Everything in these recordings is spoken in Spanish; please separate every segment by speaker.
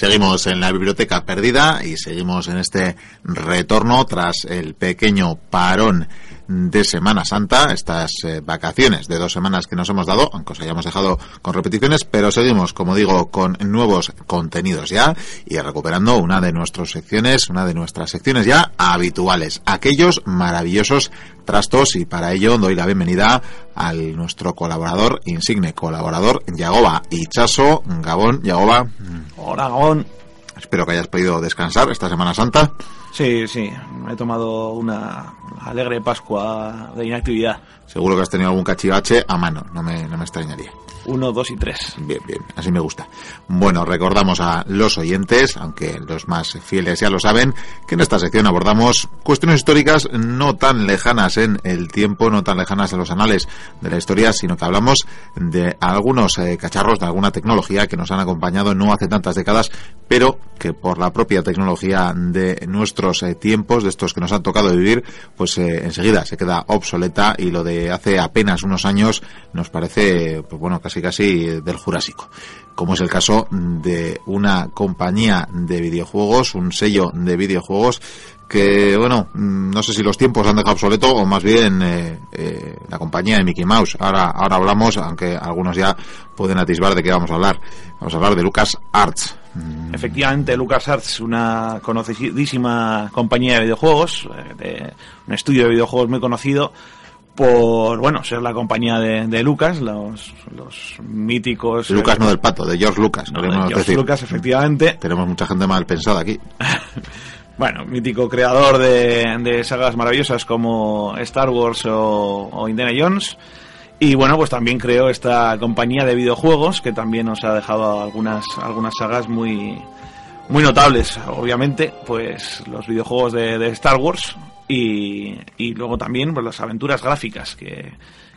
Speaker 1: Seguimos en la biblioteca perdida y seguimos en este retorno tras el pequeño parón de Semana Santa, estas eh, vacaciones de dos semanas que nos hemos dado, aunque os hayamos dejado con repeticiones, pero seguimos, como digo, con nuevos contenidos ya y recuperando una de nuestras secciones, una de nuestras secciones ya habituales, aquellos maravillosos trastos y para ello doy la bienvenida al nuestro colaborador, insigne colaborador, Yagoba Chaso Gabón, Yagoba.
Speaker 2: Hola, Gabón.
Speaker 1: Espero que hayas podido descansar esta Semana Santa.
Speaker 2: Sí, sí, he tomado una alegre Pascua de inactividad.
Speaker 1: Seguro que has tenido algún cachivache a mano, no me, no me extrañaría.
Speaker 2: Uno, dos y tres.
Speaker 1: Bien, bien, así me gusta. Bueno, recordamos a los oyentes, aunque los más fieles ya lo saben, que en esta sección abordamos cuestiones históricas no tan lejanas en el tiempo, no tan lejanas en los anales de la historia, sino que hablamos de algunos eh, cacharros, de alguna tecnología que nos han acompañado no hace tantas décadas, pero que por la propia tecnología de eh, tiempos, de estos que nos han tocado vivir, pues eh, enseguida se queda obsoleta y lo de hace apenas unos años nos parece, pues bueno, casi casi del Jurásico, como es el caso de una compañía de videojuegos, un sello de videojuegos que, bueno, mm, no sé si los tiempos han dejado obsoleto o más bien eh, eh, la compañía de Mickey Mouse. Ahora, ahora hablamos, aunque algunos ya pueden atisbar de qué vamos a hablar. Vamos a hablar de Lucas Arts.
Speaker 2: Mm. Efectivamente, Lucas Arts, una conocidísima compañía de videojuegos, eh, un estudio de videojuegos muy conocido, por bueno ser la compañía de, Lucas, los, los míticos.
Speaker 1: Lucas no del pato, de George Lucas.
Speaker 2: No, de George Lucas, efectivamente.
Speaker 1: Tenemos mucha gente mal pensada aquí.
Speaker 2: bueno, mítico creador de, de, sagas maravillosas como Star Wars o, o, Indiana Jones. Y bueno, pues también creó esta compañía de videojuegos que también nos ha dejado algunas, algunas sagas muy, muy notables. Obviamente, pues los videojuegos de, de Star Wars, y, luego también pues, las aventuras gráficas, que,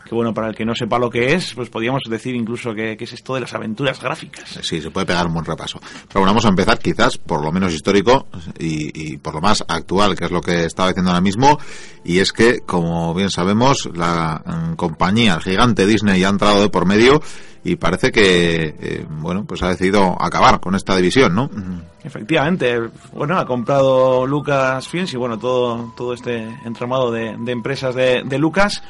Speaker 2: que, bueno, para el que no sepa lo que es, pues podríamos decir incluso que, es esto de las aventuras gráficas.
Speaker 1: Sí, se puede pegar un buen repaso. Pero bueno, vamos a empezar quizás por lo menos histórico y, y por lo más actual, que es lo que estaba diciendo ahora mismo, y es que, como bien sabemos, la mm, compañía, el gigante Disney ha entrado de por medio y parece que, eh, bueno, pues ha decidido acabar con esta división, ¿no?
Speaker 2: Efectivamente, bueno, ha comprado Lucas Films y bueno, todo, todo este entramado de, de empresas de, de, Lucas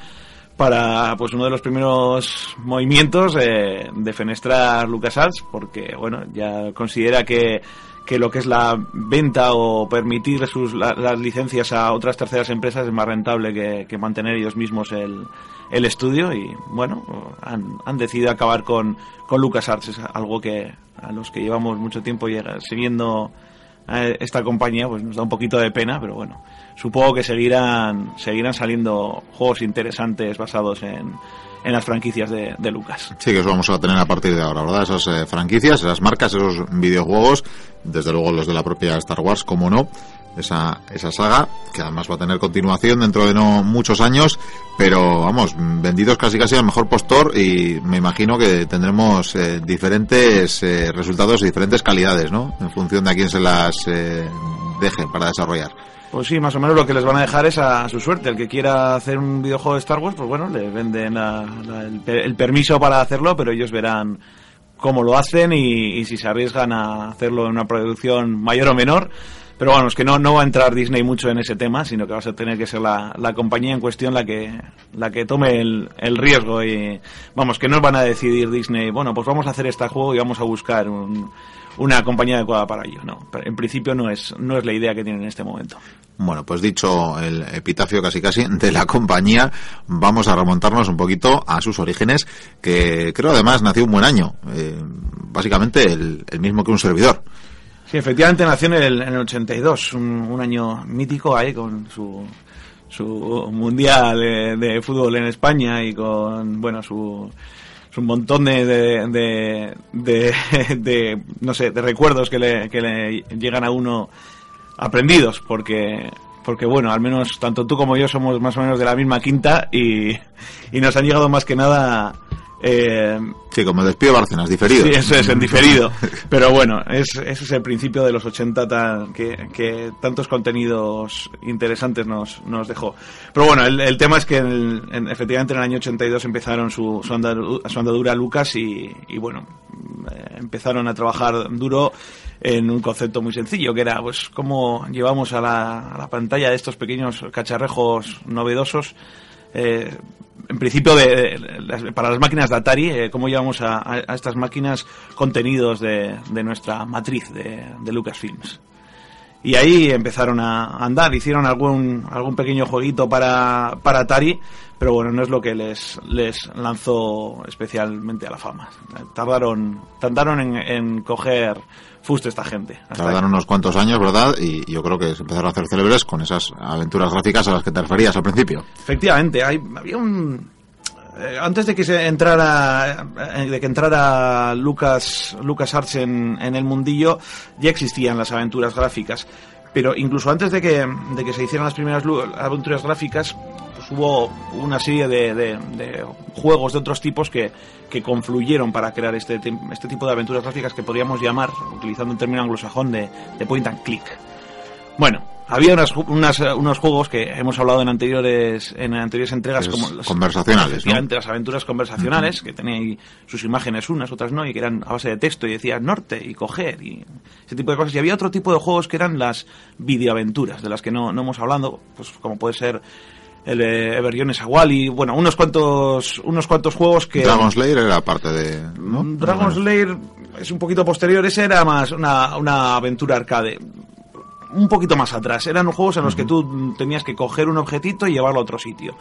Speaker 2: para pues uno de los primeros movimientos eh, de fenestrar LucasArts porque bueno, ya considera que que lo que es la venta o permitir sus, las licencias a otras terceras empresas es más rentable que, que mantener ellos mismos el, el estudio y bueno, han, han decidido acabar con, con LucasArts, es algo que a los que llevamos mucho tiempo siguiendo a esta compañía pues nos da un poquito de pena, pero bueno, supongo que seguirán, seguirán saliendo juegos interesantes basados en, en las franquicias de, de, Lucas.
Speaker 1: Sí, que eso vamos a tener a partir de ahora, ¿verdad? Esas eh, franquicias, esas marcas, esos videojuegos, desde luego los de la propia Star Wars, como no, esa, esa saga, que además va a tener continuación dentro de no muchos años, pero vamos, vendidos casi casi al mejor postor y me imagino que tendremos eh, diferentes eh, resultados y diferentes calidades, ¿no? En función de a quién se las eh, deje para desarrollar.
Speaker 2: Pues sí, más o menos lo que les van a dejar es a su suerte. El que quiera hacer un videojuego de Star Wars, pues bueno, le venden el, permiso para hacerlo, pero ellos verán cómo lo hacen y, si se arriesgan a hacerlo en una producción mayor o menor. Pero bueno, es que no, no va a entrar Disney mucho en ese tema, sino que va a tener que ser la, la compañía en cuestión la que, la que tome el, el, riesgo. Y vamos, que no van a decidir Disney, bueno, pues vamos a hacer este juego y vamos a buscar un, una compañía adecuada para ello. No, en principio no es, no es la idea que tienen en este momento.
Speaker 1: Bueno, pues dicho el epitafio casi casi de la compañía, vamos a remontarnos un poquito a sus orígenes, que creo además nació un buen año, eh, básicamente el, el, mismo que un servidor.
Speaker 2: Sí, efectivamente nació en el, en el 82, un, año mítico ahí con su, su mundial de, fútbol en España y con, bueno, su un montón de, de, no sé, de recuerdos que le, que le llegan a uno aprendidos, porque porque bueno, al menos tanto tú como yo somos más o menos de la misma quinta y, y nos han llegado más que nada Eh,
Speaker 1: sí, como despido de Bárcenas, diferido.
Speaker 2: Sí, eso es, en diferido. Pero bueno, es, ese es el principio de los 80 tan, que, que, tantos contenidos interesantes nos, nos dejó. Pero bueno, el, el tema es que en, efectivamente en el año 82 empezaron su, su, andadura, su andadura Lucas y, y bueno, eh, empezaron a trabajar duro en un concepto muy sencillo, que era pues cómo llevamos a la, a la pantalla de estos pequeños cacharrejos novedosos eh, en principio de, para las máquinas de Atari, eh, cómo llevamos a, estas máquinas contenidos de, nuestra matriz de, Lucasfilms. Y ahí empezaron a andar, hicieron algún, algún pequeño jueguito para, para Atari, pero bueno, no es lo que les, les lanzó especialmente a la fama. Tardaron, tardaron en, en coger fuste esta gente.
Speaker 1: Tardaron unos cuantos años, ¿verdad? Y yo creo que se empezaron a hacer célebres con esas aventuras gráficas a las que te referías al principio.
Speaker 2: Efectivamente, hay, había un antes de que se entrara eh, de que entrara Lucas Lucas Arts en, en el mundillo ya existían las aventuras gráficas pero incluso antes de que, de que se hicieran las primeras aventuras gráficas pues hubo una serie de, de, juegos de otros tipos que, que confluyeron para crear este, este tipo de aventuras gráficas que podríamos llamar, utilizando un término anglosajón, de point and click. Bueno, había unas, unas, unos juegos que hemos hablado en anteriores en anteriores entregas como
Speaker 1: las, conversacionales, ¿no?
Speaker 2: las aventuras conversacionales uh -huh. que tenían sus imágenes unas otras no y que eran a base de texto y decían norte y coger y ese tipo de cosas y había otro tipo de juegos que eran las videoaventuras de las que no, no hemos hablado pues como puede ser el de Everjones Awali, bueno, unos cuantos unos cuantos juegos que
Speaker 1: Dragon Slayer era parte de ¿no?
Speaker 2: Dragon Slayer es un poquito posterior, ese era más una, una aventura arcade un poquito más atrás. Eran juegos en los que tú tenías que coger un objetito y llevarlo a otro sitio.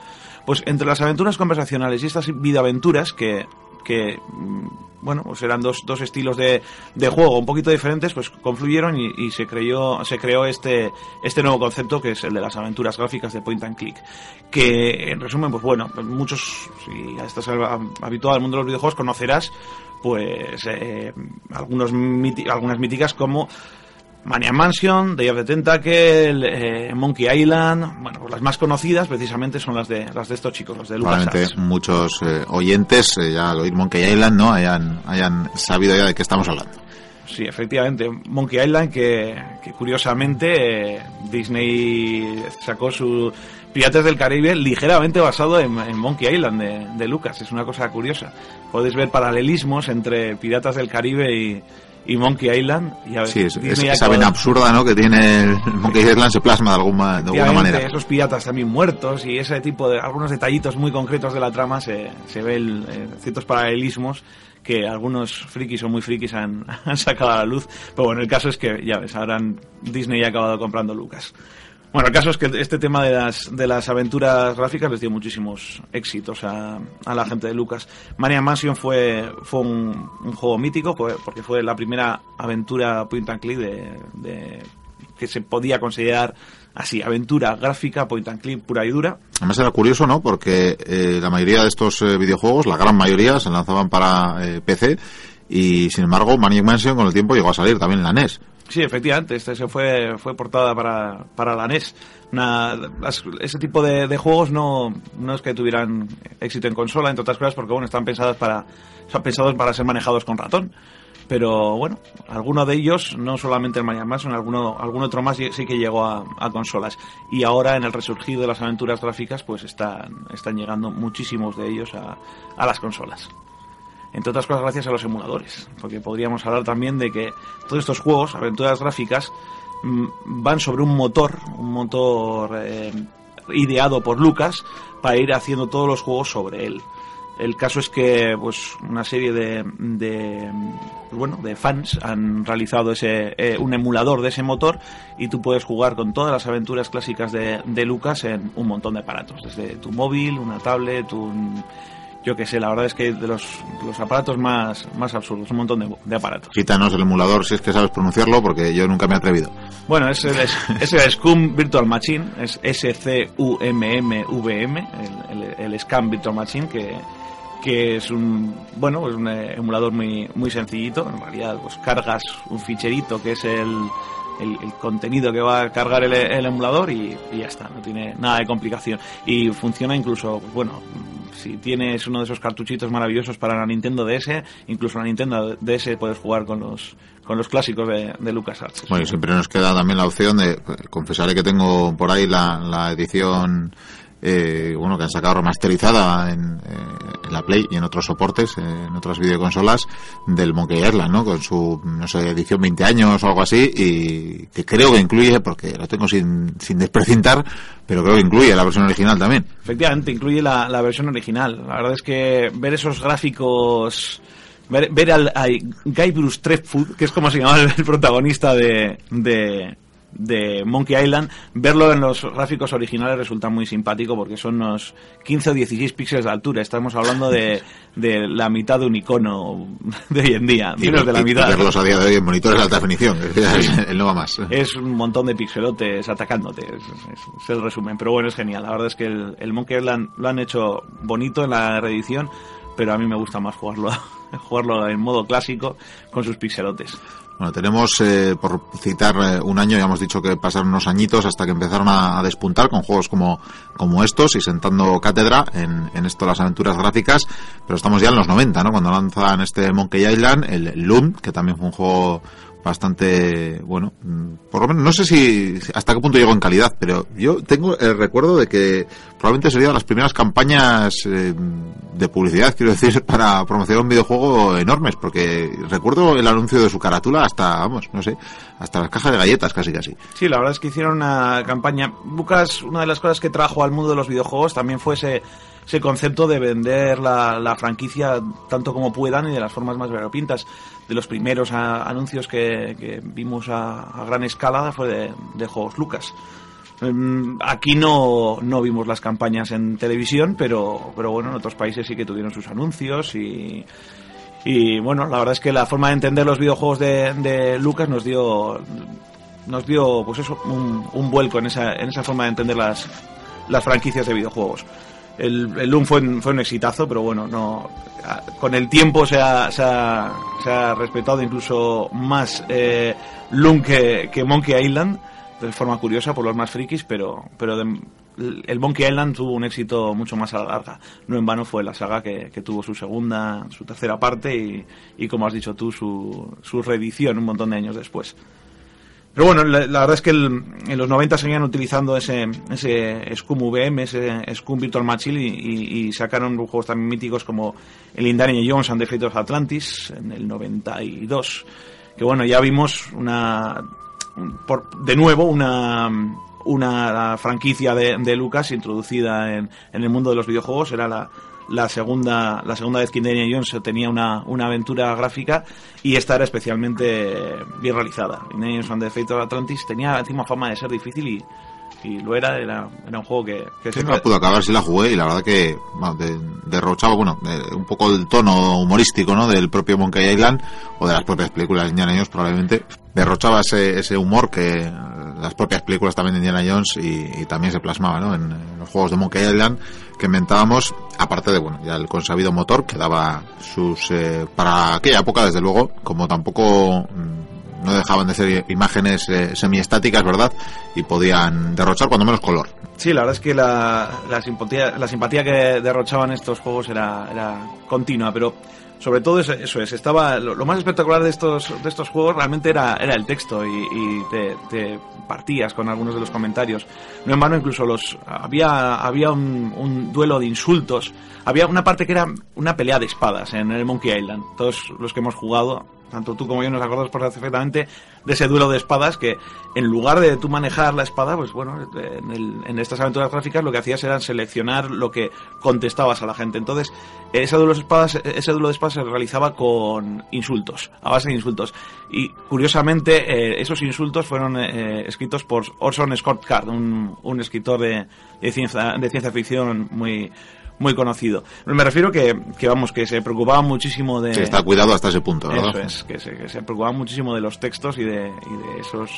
Speaker 2: Pues entre las aventuras conversacionales y estas videoaventuras que, que bueno, pues eran dos, dos estilos de, de juego un poquito diferentes, pues confluyeron y, y, se creó, se creó este, este nuevo concepto que es el de las aventuras gráficas de point and click. Que, en resumen, pues bueno, muchos, si estás habituado al mundo de los videojuegos, conocerás, pues, eh, algunos algunas míticas como Mania Mansion, Day of the Tentacle, eh, Monkey Island, bueno, pues las más conocidas precisamente son las de las de estos chicos, los de
Speaker 1: LucasArts. muchos eh, oyentes, eh, ya al oír Monkey Island, ¿no? Hayan, hayan sabido ya de qué estamos hablando.
Speaker 2: Sí, efectivamente, Monkey Island que, que curiosamente eh, Disney sacó su Piratas del Caribe ligeramente basado en, en Monkey Island de, de Lucas, es una cosa curiosa. Puedes ver paralelismos entre Piratas del Caribe y y Monkey Island. Y a ver,
Speaker 1: sí, es, es, esa vena absurda ¿no? que tiene el Monkey Island se plasma de alguna, de alguna manera.
Speaker 2: Esos piratas también muertos y ese tipo de algunos detallitos muy concretos de la trama se, se ven eh, ciertos paralelismos que algunos frikis o muy frikis han, han, sacado a la luz. Pero bueno, el caso es que, ya ves, ahora Disney ha acabado comprando Lucas. Bueno, el caso es que este tema de las, de las aventuras gráficas les dio muchísimos éxitos a, a la gente de Lucas. Mania Mansion fue, fue un, un, juego mítico porque fue la primera aventura point and click de, de, que se podía considerar así, aventura gráfica, point and click pura y dura.
Speaker 1: Además era curioso, ¿no? Porque eh, la mayoría de estos eh, videojuegos, la gran mayoría, se lanzaban para eh, PC y sin embargo Maniac Mansion con el tiempo llegó a salir también en la NES.
Speaker 2: Sí, efectivamente, este se fue, fue portada para, para la NES. Ese tipo de, juegos no, no es que tuvieran éxito en consola, entre otras cosas, porque bueno, están pensadas para, están pensados para ser manejados con ratón. Pero bueno, alguno de ellos, no solamente el Maniac Mansion, alguno, algún otro más sí que llegó a, a, consolas. Y ahora en el resurgir de las aventuras gráficas, pues están, están llegando muchísimos de ellos a, a las consolas entre otras cosas gracias a los emuladores, porque podríamos hablar también de que todos estos juegos, aventuras gráficas, van sobre un motor, un motor eh, ideado por Lucas para ir haciendo todos los juegos sobre él. El caso es que pues una serie de, de bueno de fans han realizado ese eh, un emulador de ese motor y tú puedes jugar con todas las aventuras clásicas de, de Lucas en un montón de aparatos, desde tu móvil, una tablet, un yo que sé, la verdad es que de los, los aparatos más, más absurdos, un montón de, de, aparatos.
Speaker 1: Quítanos el emulador si es que sabes pronunciarlo, porque yo nunca me he atrevido.
Speaker 2: Bueno, es el, es, es el Scum Virtual Machine, es S-C-U-M-M-V-M, el, el, el Scam Virtual Machine, que, que es un, bueno, es un emulador muy, muy sencillito, en realidad pues cargas un ficherito que es el, el, contenido que va a cargar el, emulador y, ya está, no tiene nada de complicación. Y funciona incluso, pues bueno, si tienes uno de esos cartuchitos maravillosos para la Nintendo DS, incluso la Nintendo DS puedes jugar con los con los clásicos de, de LucasArts.
Speaker 1: Bueno, siempre nos queda también la opción de, confesaré que tengo por ahí la, la edición eh, bueno, que han sacado remasterizada en, eh, la Play y en otros soportes, eh, en otras videoconsolas, del Monkey Island, ¿no? Con su, no sé, edición 20 años o algo así, y que creo que incluye, porque lo tengo sin, sin desprecintar, pero creo que incluye la versión original también.
Speaker 2: Efectivamente, incluye la, la versión original. La verdad es que ver esos gráficos ver, ver al, a Guy Bruce que es como se llama el, el protagonista de, de, de Monkey Island, verlo en los gráficos originales resulta muy simpático porque son unos 15 o 16 píxeles de altura. Estamos hablando de, de la mitad de un icono de hoy en día,
Speaker 1: Y,
Speaker 2: menos de la
Speaker 1: y- y
Speaker 2: mitad.
Speaker 1: verlos a día de hoy en monitores de alta definición, el no va más.
Speaker 2: Es un montón de pixelotes atacándote, es, es- es el resumen. Pero bueno, es genial. La verdad es que el, el Monkey Island lo han hecho bonito en la reedición, pero a mí me gusta más jugarlo, jugarlo en modo clásico con sus pixelotes.
Speaker 1: Bueno, tenemos, eh, por citar eh, un año, ya hemos dicho que pasaron unos añitos hasta que empezaron a, despuntar con juegos como, como estos y sentando cátedra en, en esto las aventuras gráficas, pero estamos ya en los 90, ¿no? Cuando lanzan este Monkey Island, el Loom, que también fue un juego bastante bueno mm, por lo menos no sé si hasta qué punto llegó en calidad pero yo tengo el recuerdo de que probablemente sería de las primeras campañas eh, de publicidad quiero decir para promocionar un videojuego enormes porque recuerdo el anuncio de su carátula hasta vamos no sé hasta las cajas de galletas casi casi
Speaker 2: Sí, la verdad es que hicieron una campaña. Lucas, una de las cosas que trajo al mundo de los videojuegos también fue ese, ese concepto de vender la, la franquicia tanto como puedan y de las formas más variopintas. De los primeros a- anuncios que, que vimos a, a gran escala fue de, de juegos Lucas. Em, Aquí no, no vimos las campañas en televisión, pero, pero bueno, en otros países sí que tuvieron sus anuncios y, y bueno, la verdad es que la forma de entender los videojuegos de, de Lucas nos dio nos dio pues eso un, un vuelco en esa, en esa forma de entender las, las franquicias de videojuegos. El, el fue, un- fue un exitazo, pero bueno, no con el tiempo se ha, se ha, respetado incluso más eh, Loom que, que Monkey Island, de forma curiosa por los más frikis, pero, pero el Monkey Island tuvo un éxito mucho más a la larga. No en vano fue la saga que, que tuvo su segunda, su tercera parte y, y como has dicho tú, su, su reedición un montón de años después. Pero bueno, la, la verdad es que el- en los 90 seguían utilizando ese, ese Scum VM, ese Scum Virtual Machine y, y- y sacaron juegos tan míticos como el Indiana Jones and the Fate of Atlantis en el 92. Que bueno, ya vimos una, un- por- de nuevo una, una franquicia de, de Lucas introducida en, en el mundo de los videojuegos. Era la, la segunda, la segunda vez que Indiana Jones tenía una, una aventura gráfica y esta era especialmente bien realizada. Indiana Jones and the Fate of Atlantis tenía encima fama de ser difícil y, y lo era, era, era un juego que, que
Speaker 1: Sí,
Speaker 2: siempre-
Speaker 1: no pudo acabar si la jugué y la verdad que bueno, de- derrochaba bueno un poco el tono humorístico no del propio Monkey Island o de las propias películas de Indiana Jones probablemente derrochaba ese, ese humor que eh, las propias películas también de Indiana Jones y, y también se plasmaba ¿no? en, en los juegos de Monkey Island que inventábamos aparte de bueno ya el consabido motor que daba sus eh, para aquella época desde luego como tampoco mm, no dejaban de ser imágenes eh, semiestáticas, ¿verdad? Y podían derrochar cuando menos color.
Speaker 2: Sí, la verdad es que la, la, simpatía, la simpatía que derrochaban estos juegos era, era continua, pero sobre todo eso, eso es, estaba lo, más espectacular de estos, de estos juegos realmente era, era el texto y, y te, te partías con algunos de los comentarios. No en vano incluso los había, había un, un duelo de insultos, había una parte que era una pelea de espadas en el Monkey Island. Todos los que hemos jugado tanto tú como yo nos acordamos perfectamente de ese duelo de espadas que en lugar de tú manejar la espada, pues bueno, en, el- en estas aventuras gráficas lo que hacías era seleccionar lo que contestabas a la gente. Entonces, ese duelo de espadas, ese duelo de espadas se realizaba con insultos, a base de insultos. Y curiosamente, eh, esos insultos fueron eh, escritos por Orson Scott Card, un, un escritor de, de ciencia, de ciencia ficción muy muy conocido. Me refiero que, que vamos, que se preocupaba muchísimo de...
Speaker 1: Sí, está cuidado hasta ese punto, ¿verdad?
Speaker 2: Eso es, que se, que se preocupaba muchísimo de los textos y de, y de esos,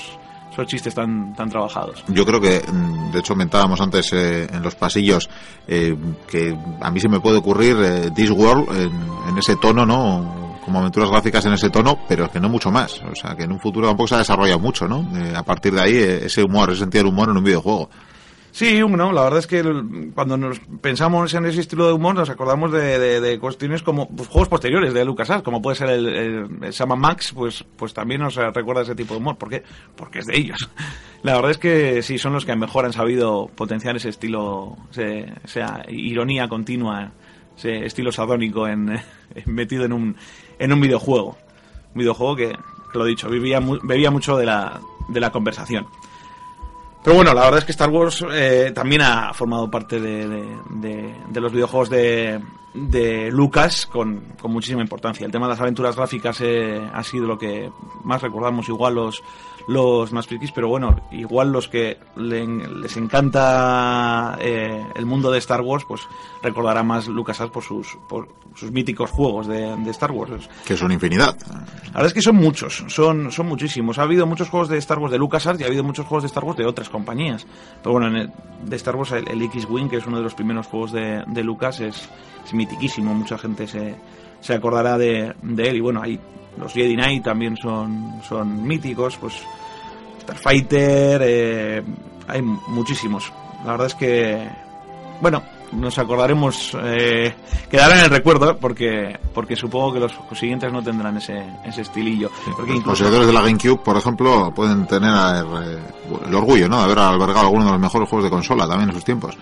Speaker 2: esos chistes tan, tan trabajados.
Speaker 1: Yo creo que, mm, de hecho, comentábamos antes eh, en los pasillos eh, que a mí se me puede ocurrir eh, Discworld en, en ese tono, ¿no? Como aventuras gráficas en ese tono, pero que no mucho más. O sea, que en un futuro tampoco se ha desarrollado mucho, ¿no? Eh, a partir de ahí, eh, ese humor, ese sentido del humor en un videojuego.
Speaker 2: Sí, bueno, la verdad es que cuando nos pensamos en ese estilo de humor nos acordamos de, cuestiones como pues, juegos posteriores de LucasArts, como puede ser el, el, Sama Max, pues, pues también nos recuerda ese tipo de humor. ¿Por qué? Porque es de ellos. La verdad es que sí, son los que mejor han sabido potenciar ese estilo, esa ironía continua, ese estilo sadónico en, metido en un, en un videojuego. Un videojuego que, lo dicho, vivía, bebía mucho de la, de la conversación. Pero bueno, la verdad es que Star Wars eh, también ha formado parte de, los videojuegos de, Lucas con, con, muchísima importancia. El tema de las aventuras gráficas eh, ha sido lo que más recordamos, igual los, los más frikis, pero bueno, igual los que les encanta eh, el mundo de Star Wars, pues recordará más LucasArts por sus, por sus míticos juegos de, Star Wars.
Speaker 1: Que son infinidad.
Speaker 2: La verdad es que son muchos, son, son muchísimos. Ha habido muchos juegos de Star Wars de LucasArts y ha habido muchos juegos de Star Wars de otras compañías. Pero bueno, de Star Wars el, X-Wing, que es uno de los primeros juegos de, de Lucas, es, es mitiquísimo. Mucha gente se, se acordará de, de él. Y bueno, hay los Jedi Knight también son, son míticos, pues Starfighter, eh, hay muchísimos. La verdad es que, bueno, nos acordaremos, eh, quedará en el recuerdo, porque porque supongo que los siguientes no tendrán ese, ese estilillo.
Speaker 1: los poseedores de la GameCube, por ejemplo, pueden tener eh, el orgullo ¿no? de haber albergado algunos de los mejores juegos de consola también en sus tiempos.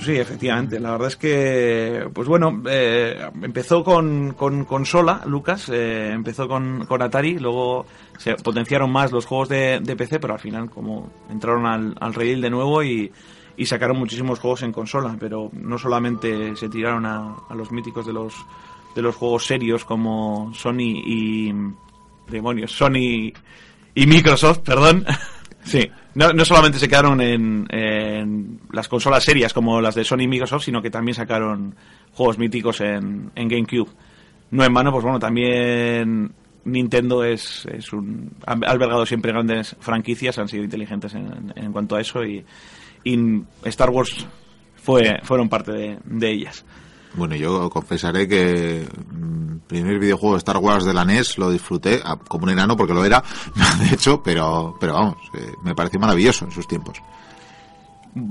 Speaker 2: Sí, efectivamente. La verdad es que, pues bueno, eh, empezó con, con consola, Lucas, eh, empezó con, con, Atari, luego se potenciaron más los juegos de, de PC, pero al final como entraron al, al rail de nuevo y, y, sacaron muchísimos juegos en consola, pero no solamente se tiraron a, a, los míticos de los, de los juegos serios como Sony y... demonios, Sony y Microsoft, perdón. sí. No, no solamente se quedaron en, las consolas serias como las de Sony y Microsoft, sino que también sacaron juegos míticos en, en GameCube. No en vano, pues bueno, también Nintendo es, es un, ha albergado siempre grandes franquicias, han sido inteligentes en, en cuanto a eso y, y, Star Wars fue, fueron parte de ellas.
Speaker 1: Bueno, yo confesaré que el mm, primer videojuego de Star Wars de la NES lo disfruté como un enano porque lo era, de hecho, pero, pero vamos, eh, me pareció maravilloso en sus tiempos.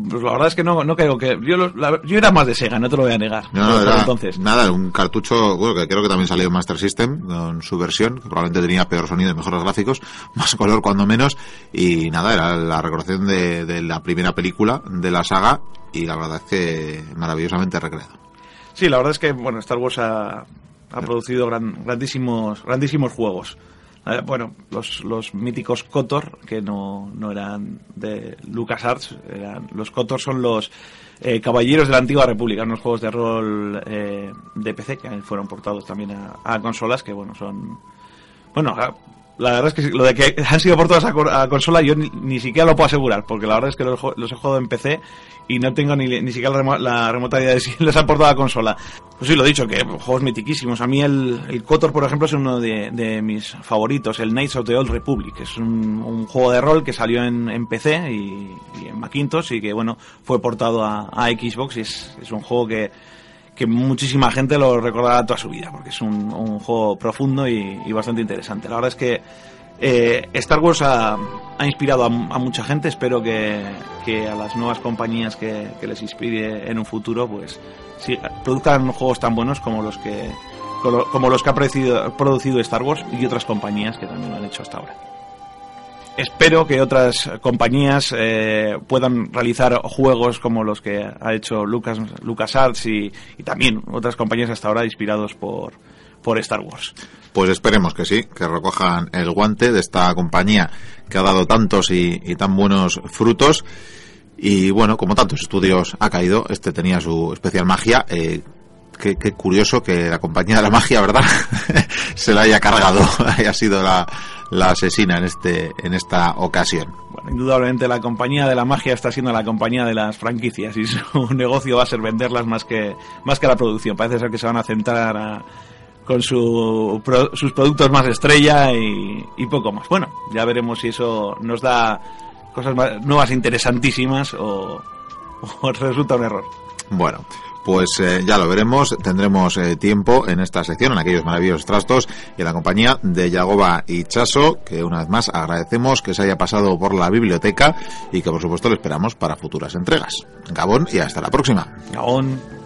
Speaker 2: Pues la verdad es que no, no creo que. Yo, yo era más de Sega, no te lo voy a negar.
Speaker 1: No, era, entonces. Nada, un cartucho, bueno, que creo que también salió en Master System, con su versión, que probablemente tenía peor sonido y mejores gráficos, más color cuando menos. Y nada, era la recordación de, de la primera película de la saga, y la verdad es que maravillosamente recreado.
Speaker 2: Sí, la verdad es que bueno, Star Wars ha, producido grandísimos, grandísimos juegos. Eh, bueno, los, los míticos KOTOR, que no, no eran de LucasArts, eran, los KOTOR son los eh, Caballeros de la Antigua República, unos juegos de rol eh, de PC que fueron portados también a, consolas, que bueno, son... Bueno, la verdad es que lo de que han sido portados a, a consola yo ni, siquiera lo puedo asegurar, porque la verdad es que los, los he jugado en PC y no tengo ni, ni siquiera la, remota idea de si les ha portado a consola. Pues sí, lo he dicho, que juegos mitiquísimos. A mí el, el KOTOR, por ejemplo, es uno de, mis favoritos, el Knights of the Old Republic. Es un, un juego de rol que salió en, en PC y, y, en Macintosh y que, bueno, fue portado a, a Xbox y es, es un juego que, que muchísima gente lo recordará toda su vida, porque es un, un juego profundo y, bastante interesante. La verdad es que eh, Star Wars ha, inspirado a, mucha gente, espero que, a las nuevas compañías que, les inspire en un futuro, pues produzcan juegos tan buenos como los que como los que ha producido, Star Wars y otras compañías que también lo han hecho hasta ahora. Espero que otras compañías eh, puedan realizar juegos como los que ha hecho Lucas, LucasArts y, y también otras compañías hasta ahora inspirados por, por Star Wars.
Speaker 1: Pues esperemos que sí, que recojan el guante de esta compañía que ha dado tantos y, tan buenos frutos. Y bueno, como tantos estudios ha caído, este tenía su especial magia. Eh, qué, curioso que la compañía de la magia, ¿verdad? Se la haya cargado, haya sido la, la asesina en este en esta ocasión.
Speaker 2: Bueno, indudablemente la compañía de la magia está siendo la compañía de las franquicias y su negocio va a ser venderlas más que más que la producción. Parece ser que se van a centrar con su, sus productos más estrella y, poco más. Bueno, ya veremos si eso nos da cosas nuevas interesantísimas o resulta un error.
Speaker 1: Bueno, pues eh, ya lo veremos. Tendremos eh, tiempo en esta sección, en aquellos maravillosos trastos, y en la compañía de Yagoba y Chaso, que una vez más agradecemos que se haya pasado por la biblioteca y que por supuesto le esperamos para futuras entregas. Gabón y hasta la próxima.
Speaker 2: Gabón.